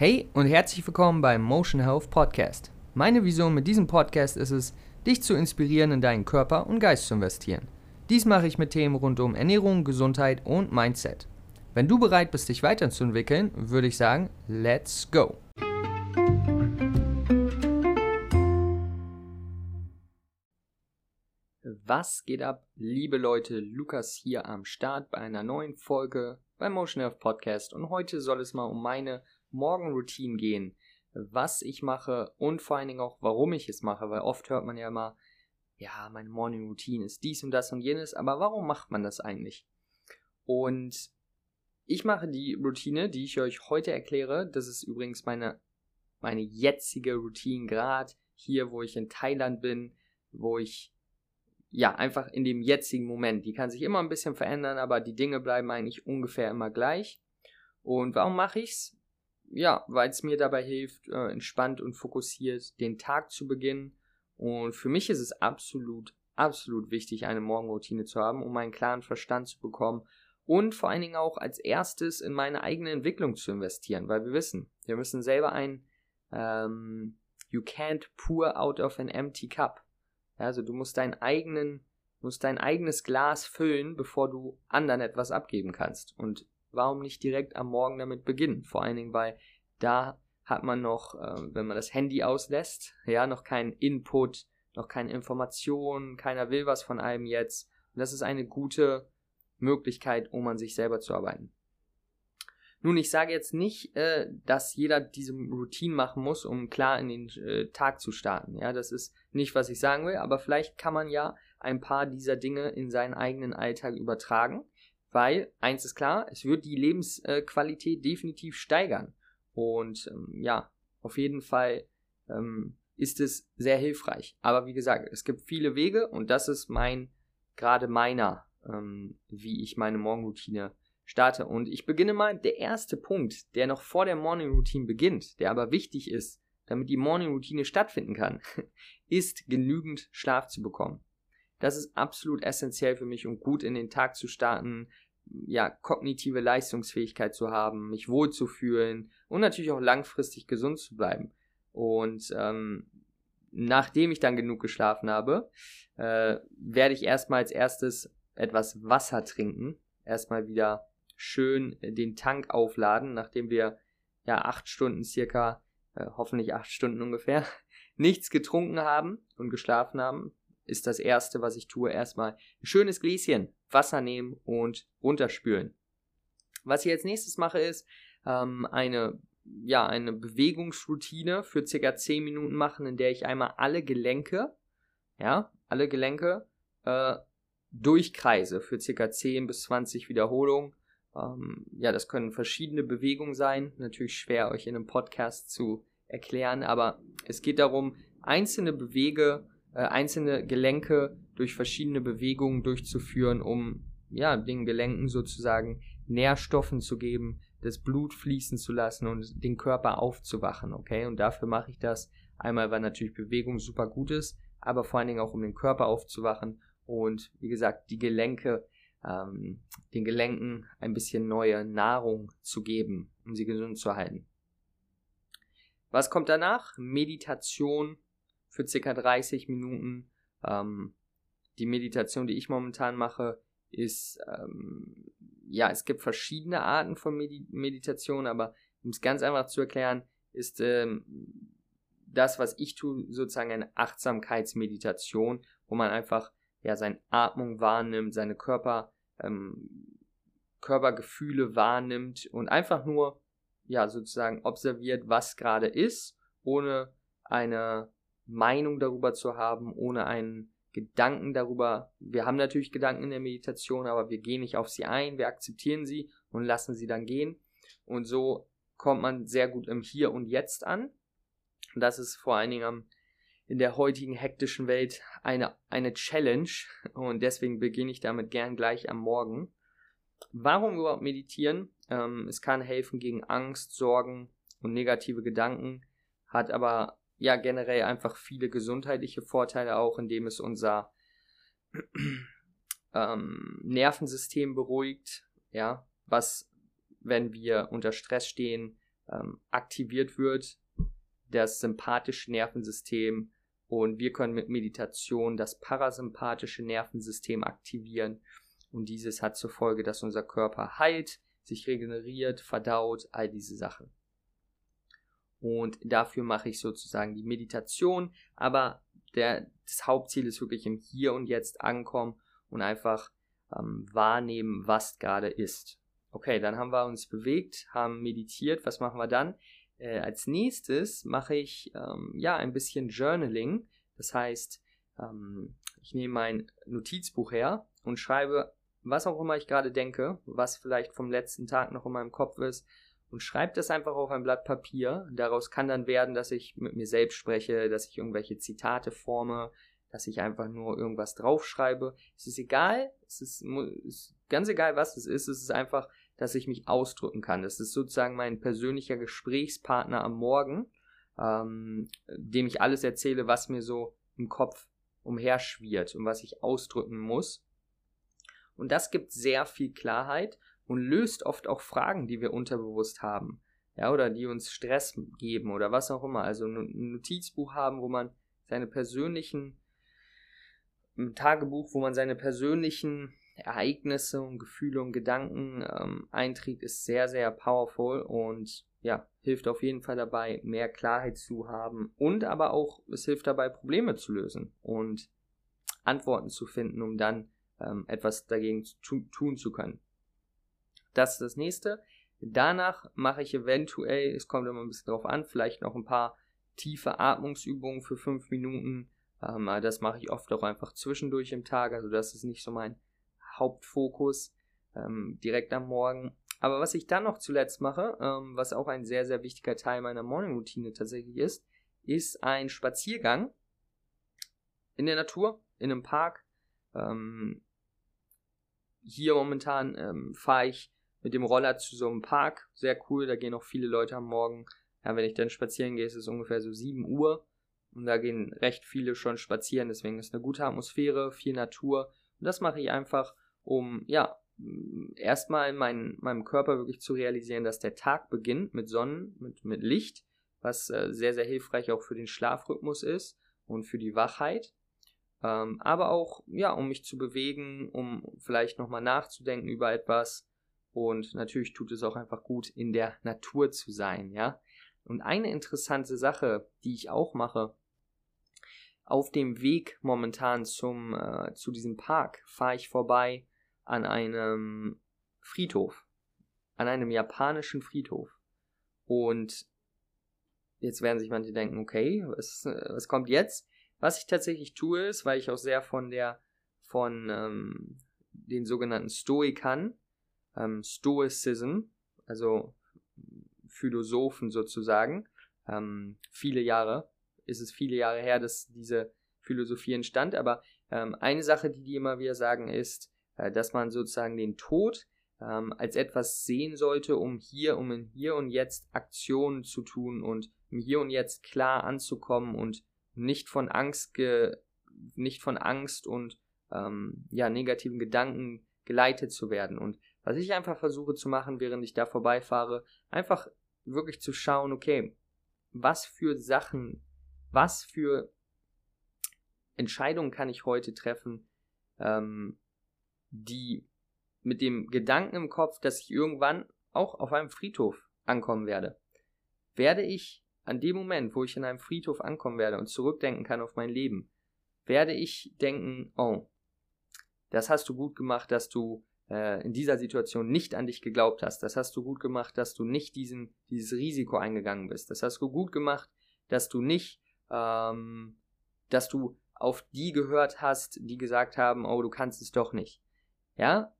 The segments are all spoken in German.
Hey und herzlich willkommen beim Motion Health Podcast. Meine Vision mit diesem Podcast ist es, dich zu inspirieren, in deinen Körper und Geist zu investieren. Dies mache ich mit Themen rund um Ernährung, Gesundheit und Mindset. Wenn du bereit bist, dich weiterzuentwickeln, würde ich sagen, let's go! Was geht ab, liebe Leute? Lukas hier am Start bei einer neuen Folge beim Motion Health Podcast und heute soll es mal um meine Morgenroutine gehen, was ich mache und vor allen Dingen auch, warum ich es mache, weil oft hört man ja immer, ja, meine Morning Routine ist dies und das und jenes, aber warum macht man das eigentlich? Und ich mache die Routine, die ich euch heute erkläre, das ist übrigens meine, meine jetzige Routine, gerade hier, wo ich in Thailand bin, wo ich ja, einfach in dem jetzigen Moment. Die kann sich immer ein bisschen verändern, aber die Dinge bleiben eigentlich ungefähr immer gleich. Und warum mache ich's? Ja, weil es mir dabei hilft, äh, entspannt und fokussiert den Tag zu beginnen. Und für mich ist es absolut, absolut wichtig, eine Morgenroutine zu haben, um einen klaren Verstand zu bekommen und vor allen Dingen auch als erstes in meine eigene Entwicklung zu investieren, weil wir wissen, wir müssen selber ein ähm, You can't pour out of an empty cup. Also du musst deinen eigenen, musst dein eigenes Glas füllen, bevor du anderen etwas abgeben kannst. Und warum nicht direkt am Morgen damit beginnen? Vor allen Dingen, weil da hat man noch, äh, wenn man das Handy auslässt, ja, noch keinen Input, noch keine Informationen, keiner will was von einem jetzt. Und das ist eine gute Möglichkeit, um an sich selber zu arbeiten. Nun, ich sage jetzt nicht, äh, dass jeder diese Routine machen muss, um klar in den äh, Tag zu starten. Ja, das ist nicht, was ich sagen will, aber vielleicht kann man ja ein paar dieser Dinge in seinen eigenen Alltag übertragen, weil eins ist klar, es wird die Lebensqualität definitiv steigern. Und ähm, ja, auf jeden Fall ähm, ist es sehr hilfreich. Aber wie gesagt, es gibt viele Wege und das ist mein, gerade meiner, ähm, wie ich meine Morgenroutine starte. Und ich beginne mal, der erste Punkt, der noch vor der Morning Routine beginnt, der aber wichtig ist, damit die Morning Routine stattfinden kann, ist genügend Schlaf zu bekommen. Das ist absolut essentiell für mich, um gut in den Tag zu starten, ja, kognitive Leistungsfähigkeit zu haben, mich wohlzufühlen und natürlich auch langfristig gesund zu bleiben. Und ähm, nachdem ich dann genug geschlafen habe, äh, werde ich erstmal als erstes etwas Wasser trinken. Erstmal wieder schön äh, den Tank aufladen, nachdem wir ja acht Stunden circa, äh, hoffentlich acht Stunden ungefähr, nichts getrunken haben und geschlafen haben, ist das erste, was ich tue, erstmal ein schönes Gläschen Wasser nehmen und runterspülen. Was ich als nächstes mache, ist ähm, eine ja, eine Bewegungsroutine für circa 10 Minuten machen, in der ich einmal alle Gelenke, ja, alle Gelenke äh, durchkreise für circa 10 bis 20 Wiederholungen ähm, ja, das können verschiedene Bewegungen sein. Natürlich schwer euch in einem Podcast zu erklären, aber es geht darum, einzelne Bewege, äh, einzelne Gelenke durch verschiedene Bewegungen durchzuführen, um ja, den Gelenken sozusagen Nährstoffen zu geben, das Blut fließen zu lassen und den Körper aufzuwachen, okay? Und dafür mache ich das einmal, weil natürlich Bewegung super gut ist, aber vor allen Dingen auch, um den Körper aufzuwachen und wie gesagt, die Gelenke ähm, den Gelenken ein bisschen neue Nahrung zu geben, um sie gesund zu halten. Was kommt danach? Meditation für circa 30 Minuten. Ähm, die Meditation, die ich momentan mache, ist, ähm, ja, es gibt verschiedene Arten von Medi Meditation, aber um es ganz einfach zu erklären, ist ähm, das, was ich tue, sozusagen eine Achtsamkeitsmeditation, wo man einfach ja, seine Atmung wahrnimmt, seine Körper, ähm, Körpergefühle wahrnimmt und einfach nur, ja, sozusagen observiert, was gerade ist, ohne eine Meinung darüber zu haben, ohne einen Gedanken darüber. Wir haben natürlich Gedanken in der Meditation, aber wir gehen nicht auf sie ein, wir akzeptieren sie und lassen sie dann gehen. Und so kommt man sehr gut im Hier und Jetzt an. Und das ist vor allen Dingen in der heutigen hektischen Welt eine, eine Challenge und deswegen beginne ich damit gern gleich am Morgen. Warum überhaupt meditieren? Ähm, es kann helfen gegen Angst, Sorgen und negative Gedanken, hat aber ja generell einfach viele gesundheitliche Vorteile auch, indem es unser ähm, Nervensystem beruhigt, ja, was, wenn wir unter Stress stehen, ähm, aktiviert wird, das sympathische Nervensystem und wir können mit Meditation das parasympathische Nervensystem aktivieren und dieses hat zur Folge, dass unser Körper heilt, sich regeneriert, verdaut, all diese Sachen. Und dafür mache ich sozusagen die Meditation, aber der, das Hauptziel ist wirklich im Hier und Jetzt ankommen und einfach ähm, wahrnehmen, was gerade ist. Okay, dann haben wir uns bewegt, haben meditiert. Was machen wir dann? Äh, als nächstes mache ich ähm, ja ein bisschen Journaling. Das heißt, ähm, ich nehme mein Notizbuch her und schreibe, was auch immer ich gerade denke, was vielleicht vom letzten Tag noch in meinem Kopf ist, und schreibe das einfach auf ein Blatt Papier. Daraus kann dann werden, dass ich mit mir selbst spreche, dass ich irgendwelche Zitate forme, dass ich einfach nur irgendwas draufschreibe. Es ist egal, es ist, ist ganz egal, was es ist. Es ist einfach, dass ich mich ausdrücken kann. Das ist sozusagen mein persönlicher Gesprächspartner am Morgen, ähm, dem ich alles erzähle, was mir so im Kopf umherschwirrt und was ich ausdrücken muss. Und das gibt sehr viel Klarheit und löst oft auch Fragen, die wir unterbewusst haben. Ja, oder die uns Stress geben oder was auch immer. Also ein Notizbuch haben, wo man seine persönlichen ein Tagebuch, wo man seine persönlichen Ereignisse und Gefühle und Gedanken ähm, einträgt, ist sehr, sehr powerful und ja, hilft auf jeden Fall dabei, mehr Klarheit zu haben und aber auch, es hilft dabei, Probleme zu lösen und Antworten zu finden, um dann ähm, etwas dagegen zu, tun zu können. Das ist das nächste. Danach mache ich eventuell, es kommt immer ein bisschen drauf an, vielleicht noch ein paar tiefe Atmungsübungen für fünf Minuten, ähm, das mache ich oft auch einfach zwischendurch im Tag, also das ist nicht so mein Hauptfokus ähm, direkt am Morgen. Aber was ich dann noch zuletzt mache, ähm, was auch ein sehr, sehr wichtiger Teil meiner Morning-Routine tatsächlich ist, ist ein Spaziergang in der Natur, in einem Park. Ähm, hier momentan ähm, fahre ich mit dem Roller zu so einem Park. Sehr cool, da gehen auch viele Leute am Morgen. Ja, wenn ich dann spazieren gehe, ist es ungefähr so 7 Uhr. Und da gehen recht viele schon spazieren, deswegen ist eine gute Atmosphäre, viel Natur. Und das mache ich einfach, um, ja, erstmal in mein, meinem Körper wirklich zu realisieren, dass der Tag beginnt mit Sonnen, mit, mit Licht, was äh, sehr, sehr hilfreich auch für den Schlafrhythmus ist und für die Wachheit. Ähm, aber auch, ja, um mich zu bewegen, um vielleicht nochmal nachzudenken über etwas. Und natürlich tut es auch einfach gut, in der Natur zu sein, ja. Und eine interessante Sache, die ich auch mache, auf dem Weg momentan zum, äh, zu diesem Park fahre ich vorbei an einem Friedhof, an einem japanischen Friedhof. Und jetzt werden sich manche denken, okay, was, was kommt jetzt? Was ich tatsächlich tue, ist, weil ich auch sehr von der, von ähm, den sogenannten Stoikern, ähm, Stoicism, also Philosophen sozusagen. Ähm, viele Jahre ist es viele Jahre her, dass diese Philosophie entstand. Aber ähm, eine Sache, die die immer wieder sagen, ist, äh, dass man sozusagen den Tod ähm, als etwas sehen sollte, um hier, um in hier und jetzt Aktionen zu tun und im Hier und Jetzt klar anzukommen und nicht von Angst ge, nicht von Angst und ähm, ja negativen Gedanken geleitet zu werden. Und was ich einfach versuche zu machen, während ich da vorbeifahre, einfach wirklich zu schauen, okay, was für Sachen, was für Entscheidungen kann ich heute treffen, ähm, die mit dem Gedanken im Kopf, dass ich irgendwann auch auf einem Friedhof ankommen werde. Werde ich an dem Moment, wo ich in einem Friedhof ankommen werde und zurückdenken kann auf mein Leben, werde ich denken, oh, das hast du gut gemacht, dass du äh, in dieser Situation nicht an dich geglaubt hast. Das hast du gut gemacht, dass du nicht diesen, dieses Risiko eingegangen bist. Das hast du gut gemacht, dass du nicht, ähm, dass du auf die gehört hast, die gesagt haben, oh, du kannst es doch nicht. Ja?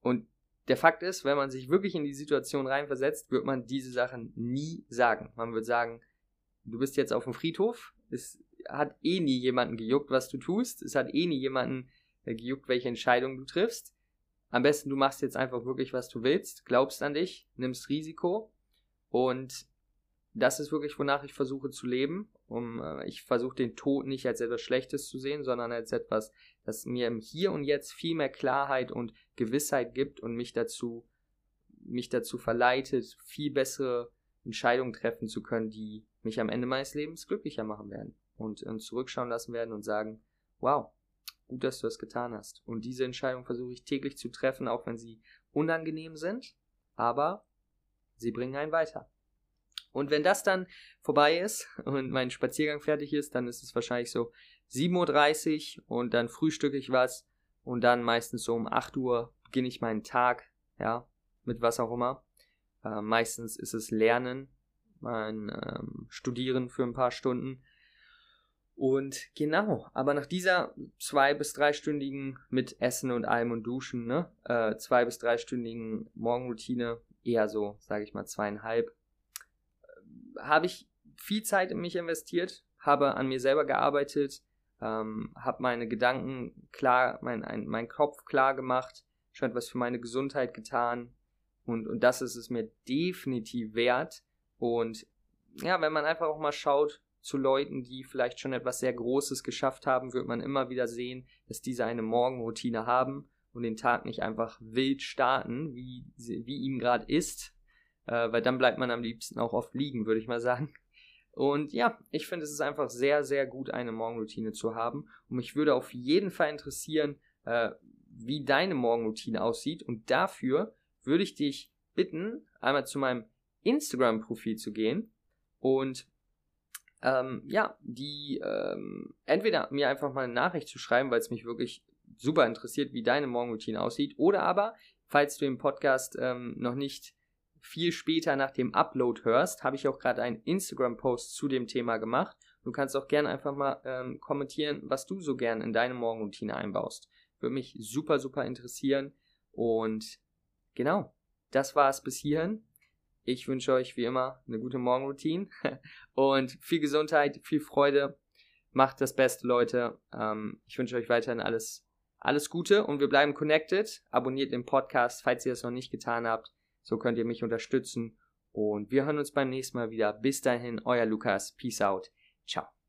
Und der Fakt ist, wenn man sich wirklich in die Situation reinversetzt, wird man diese Sachen nie sagen. Man wird sagen, du bist jetzt auf dem Friedhof, es hat eh nie jemanden gejuckt, was du tust, es hat eh nie jemanden äh, gejuckt, welche Entscheidung du triffst. Am besten du machst jetzt einfach wirklich, was du willst, glaubst an dich, nimmst Risiko und das ist wirklich, wonach ich versuche zu leben. Um, äh, ich versuche den Tod nicht als etwas Schlechtes zu sehen, sondern als etwas, das mir im Hier und Jetzt viel mehr Klarheit und Gewissheit gibt und mich dazu, mich dazu verleitet, viel bessere Entscheidungen treffen zu können, die mich am Ende meines Lebens glücklicher machen werden und, und zurückschauen lassen werden und sagen, wow, gut, dass du das getan hast. Und diese Entscheidung versuche ich täglich zu treffen, auch wenn sie unangenehm sind, aber sie bringen einen weiter. Und wenn das dann vorbei ist und mein Spaziergang fertig ist, dann ist es wahrscheinlich so 7.30 Uhr und dann frühstücke ich was und dann meistens so um 8 Uhr beginne ich meinen Tag, ja, mit was auch immer. Äh, meistens ist es Lernen, mein ähm, Studieren für ein paar Stunden. Und genau, aber nach dieser zwei- bis dreistündigen mit Essen und allem und Duschen, ne, äh, zwei- bis dreistündigen Morgenroutine, eher so, sage ich mal, zweieinhalb, äh, habe ich viel Zeit in mich investiert, habe an mir selber gearbeitet, ähm, habe meine Gedanken klar, mein, ein, mein Kopf klar gemacht, schon etwas für meine Gesundheit getan und, und das ist es mir definitiv wert. Und ja, wenn man einfach auch mal schaut zu Leuten, die vielleicht schon etwas sehr Großes geschafft haben, wird man immer wieder sehen, dass diese eine Morgenroutine haben und den Tag nicht einfach wild starten, wie, wie ihm gerade ist, äh, weil dann bleibt man am liebsten auch oft liegen, würde ich mal sagen. Und ja, ich finde, es ist einfach sehr, sehr gut, eine Morgenroutine zu haben. Und mich würde auf jeden Fall interessieren, äh, wie deine Morgenroutine aussieht. Und dafür würde ich dich bitten, einmal zu meinem Instagram-Profil zu gehen und ähm, ja, die ähm, entweder mir einfach mal eine Nachricht zu schreiben, weil es mich wirklich super interessiert, wie deine Morgenroutine aussieht, oder aber, falls du den Podcast ähm, noch nicht viel später nach dem Upload hörst, habe ich auch gerade einen Instagram-Post zu dem Thema gemacht. Du kannst auch gerne einfach mal ähm, kommentieren, was du so gern in deine Morgenroutine einbaust. Würde mich super, super interessieren. Und genau, das war es bis hierhin. Ich wünsche euch wie immer eine gute Morgenroutine und viel Gesundheit, viel Freude. Macht das Beste, Leute. Ähm, ich wünsche euch weiterhin alles, alles Gute und wir bleiben connected. Abonniert den Podcast, falls ihr es noch nicht getan habt. So könnt ihr mich unterstützen. Und wir hören uns beim nächsten Mal wieder. Bis dahin, euer Lukas. Peace out. Ciao.